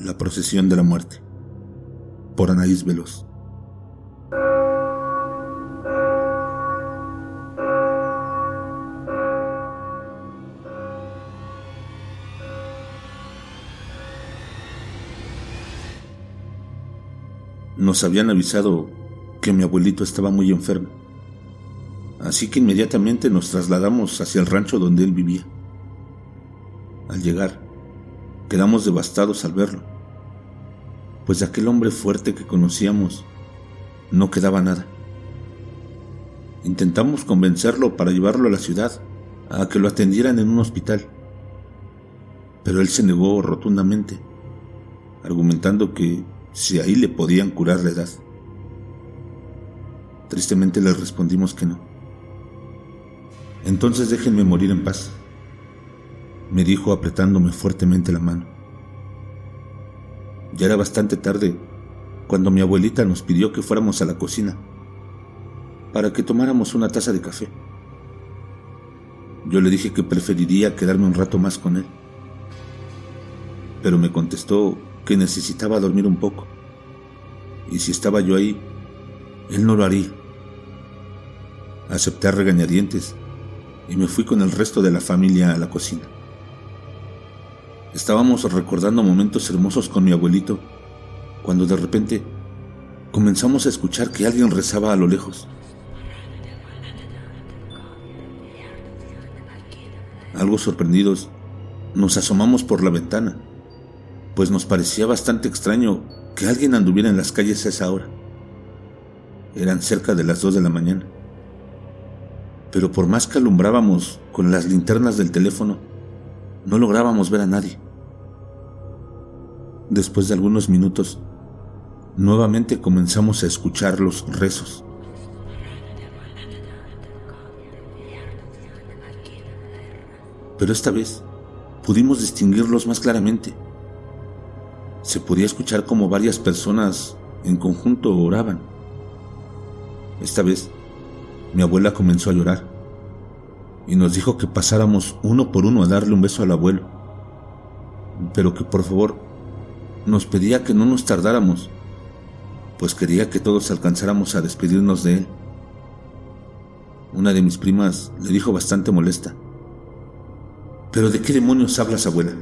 La procesión de la muerte por Anaís Veloz. Nos habían avisado que mi abuelito estaba muy enfermo, así que inmediatamente nos trasladamos hacia el rancho donde él vivía. Al llegar, quedamos devastados al verlo, pues de aquel hombre fuerte que conocíamos no quedaba nada. Intentamos convencerlo para llevarlo a la ciudad, a que lo atendieran en un hospital, pero él se negó rotundamente, argumentando que si ahí le podían curar la edad. Tristemente le respondimos que no. Entonces déjenme morir en paz, me dijo apretándome fuertemente la mano. Ya era bastante tarde cuando mi abuelita nos pidió que fuéramos a la cocina para que tomáramos una taza de café. Yo le dije que preferiría quedarme un rato más con él, pero me contestó que necesitaba dormir un poco. Y si estaba yo ahí, él no lo haría. Acepté regañadientes y me fui con el resto de la familia a la cocina. Estábamos recordando momentos hermosos con mi abuelito cuando de repente comenzamos a escuchar que alguien rezaba a lo lejos. Algo sorprendidos, nos asomamos por la ventana pues nos parecía bastante extraño que alguien anduviera en las calles a esa hora. Eran cerca de las dos de la mañana. Pero por más que alumbrábamos con las linternas del teléfono, no lográbamos ver a nadie. Después de algunos minutos, nuevamente comenzamos a escuchar los rezos. Pero esta vez pudimos distinguirlos más claramente se podía escuchar como varias personas en conjunto oraban. Esta vez, mi abuela comenzó a llorar y nos dijo que pasáramos uno por uno a darle un beso al abuelo, pero que por favor nos pedía que no nos tardáramos, pues quería que todos alcanzáramos a despedirnos de él. Una de mis primas le dijo bastante molesta, ¿pero de qué demonios hablas, abuela?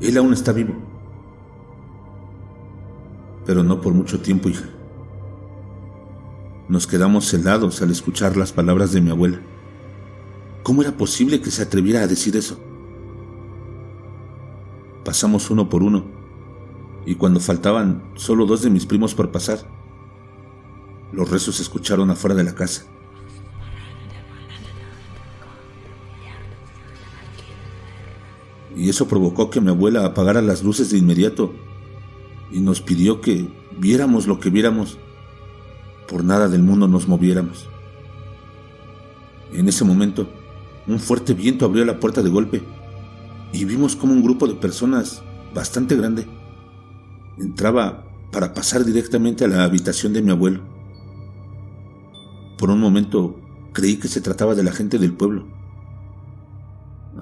Él aún está vivo pero no por mucho tiempo, hija. Nos quedamos helados al escuchar las palabras de mi abuela. ¿Cómo era posible que se atreviera a decir eso? Pasamos uno por uno, y cuando faltaban solo dos de mis primos por pasar, los rezos se escucharon afuera de la casa. Y eso provocó que mi abuela apagara las luces de inmediato y nos pidió que viéramos lo que viéramos, por nada del mundo nos moviéramos. En ese momento, un fuerte viento abrió la puerta de golpe y vimos como un grupo de personas bastante grande entraba para pasar directamente a la habitación de mi abuelo. Por un momento creí que se trataba de la gente del pueblo,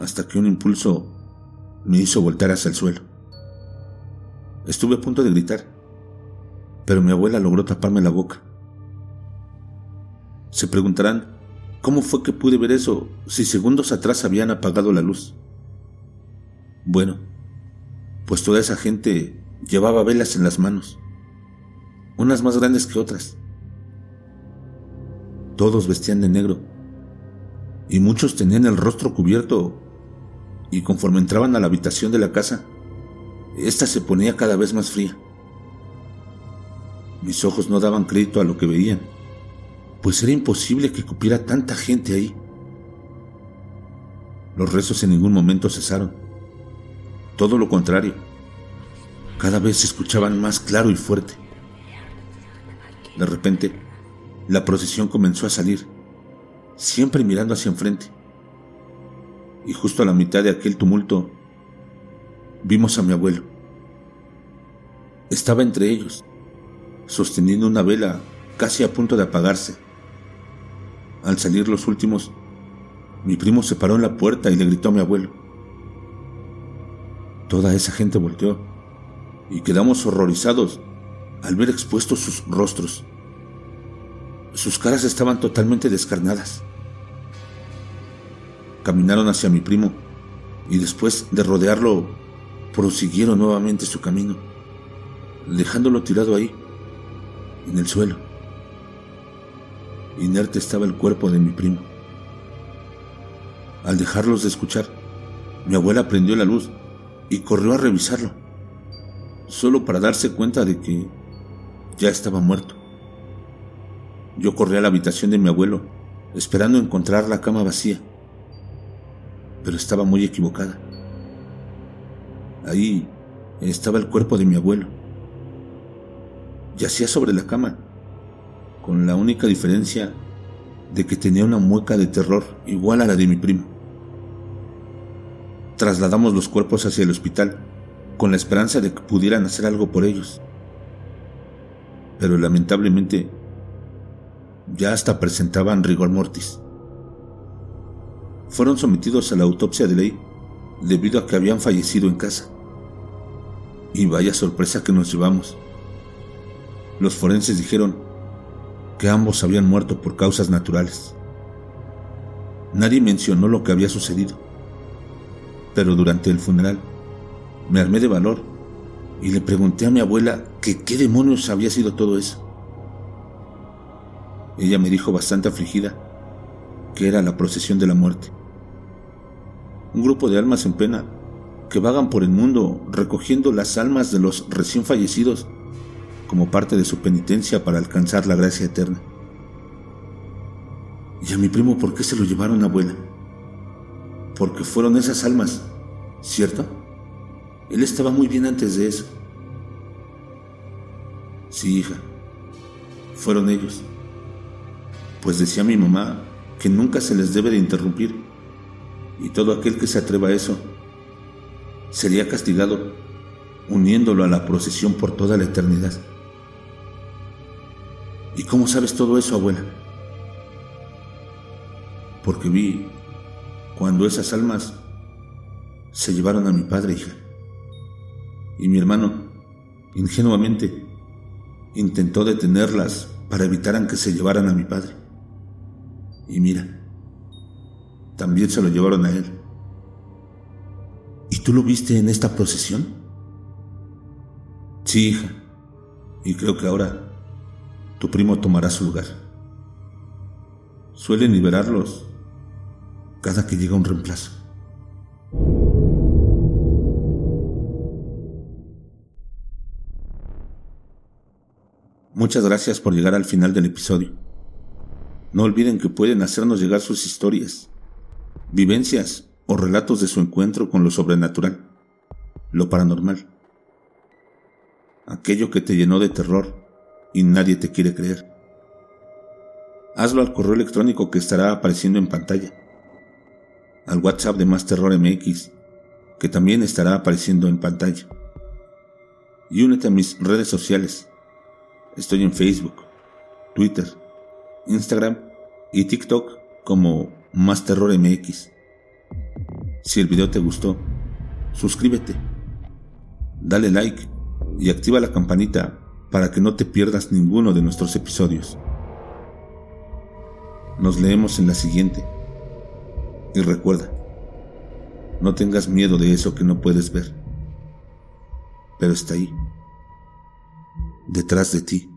hasta que un impulso me hizo voltar hacia el suelo. Estuve a punto de gritar, pero mi abuela logró taparme la boca. Se preguntarán, ¿cómo fue que pude ver eso si segundos atrás habían apagado la luz? Bueno, pues toda esa gente llevaba velas en las manos, unas más grandes que otras. Todos vestían de negro, y muchos tenían el rostro cubierto, y conforme entraban a la habitación de la casa, esta se ponía cada vez más fría. Mis ojos no daban crédito a lo que veían, pues era imposible que cupiera tanta gente ahí. Los rezos en ningún momento cesaron. Todo lo contrario, cada vez se escuchaban más claro y fuerte. De repente, la procesión comenzó a salir, siempre mirando hacia enfrente. Y justo a la mitad de aquel tumulto, vimos a mi abuelo. Estaba entre ellos, sosteniendo una vela casi a punto de apagarse. Al salir los últimos, mi primo se paró en la puerta y le gritó a mi abuelo. Toda esa gente volteó y quedamos horrorizados al ver expuestos sus rostros. Sus caras estaban totalmente descarnadas. Caminaron hacia mi primo y después de rodearlo prosiguieron nuevamente su camino, dejándolo tirado ahí, en el suelo. Inerte estaba el cuerpo de mi primo. Al dejarlos de escuchar, mi abuela prendió la luz y corrió a revisarlo, solo para darse cuenta de que ya estaba muerto. Yo corrí a la habitación de mi abuelo, esperando encontrar la cama vacía, pero estaba muy equivocada. Ahí estaba el cuerpo de mi abuelo. Yacía sobre la cama, con la única diferencia de que tenía una mueca de terror igual a la de mi primo. Trasladamos los cuerpos hacia el hospital con la esperanza de que pudieran hacer algo por ellos. Pero lamentablemente ya hasta presentaban rigor mortis. Fueron sometidos a la autopsia de ley debido a que habían fallecido en casa. Y vaya sorpresa que nos llevamos. Los forenses dijeron que ambos habían muerto por causas naturales. Nadie mencionó lo que había sucedido pero durante el funeral me armé de valor y le pregunté a mi abuela que qué demonios había sido todo eso. Ella me dijo bastante afligida que era la procesión de la muerte. Un grupo de almas en pena que vagan por el mundo recogiendo las almas de los recién fallecidos como parte de su penitencia para alcanzar la gracia eterna. ¿Y a mi primo por qué se lo llevaron, abuela? porque fueron esas almas, ¿cierto? Él estaba muy bien antes de eso. Sí, hija, fueron ellos. Pues decía mi mamá que nunca se les debe de interrumpir y todo aquel que se atreva a eso sería castigado uniéndolo a la procesión por toda la eternidad. ¿Y cómo sabes todo eso, abuela? Porque vi cuando esas almas se llevaron a mi padre, hija. Y mi hermano, ingenuamente, intentó detenerlas para evitar que se llevaran a mi padre. Y mira, también se lo llevaron a él. ¿Y tú lo viste en esta procesión? Sí, hija. Y creo que ahora tu primo tomará su lugar. Suelen liberarlos cada que llega un reemplazo. Muchas gracias por llegar al final del episodio. No olviden que pueden hacernos llegar sus historias, vivencias o relatos de su encuentro con lo sobrenatural, lo paranormal, aquello que te llenó de terror y nadie te quiere creer. Hazlo al correo electrónico que estará apareciendo en pantalla al WhatsApp de Más Terror MX, que también estará apareciendo en pantalla. Y únete a mis redes sociales. Estoy en Facebook, Twitter, Instagram y TikTok como Más Terror MX. Si el video te gustó, suscríbete, dale like y activa la campanita para que no te pierdas ninguno de nuestros episodios. Nos leemos en la siguiente. Y recuerda, no tengas miedo de eso que no puedes ver, pero está ahí, detrás de ti.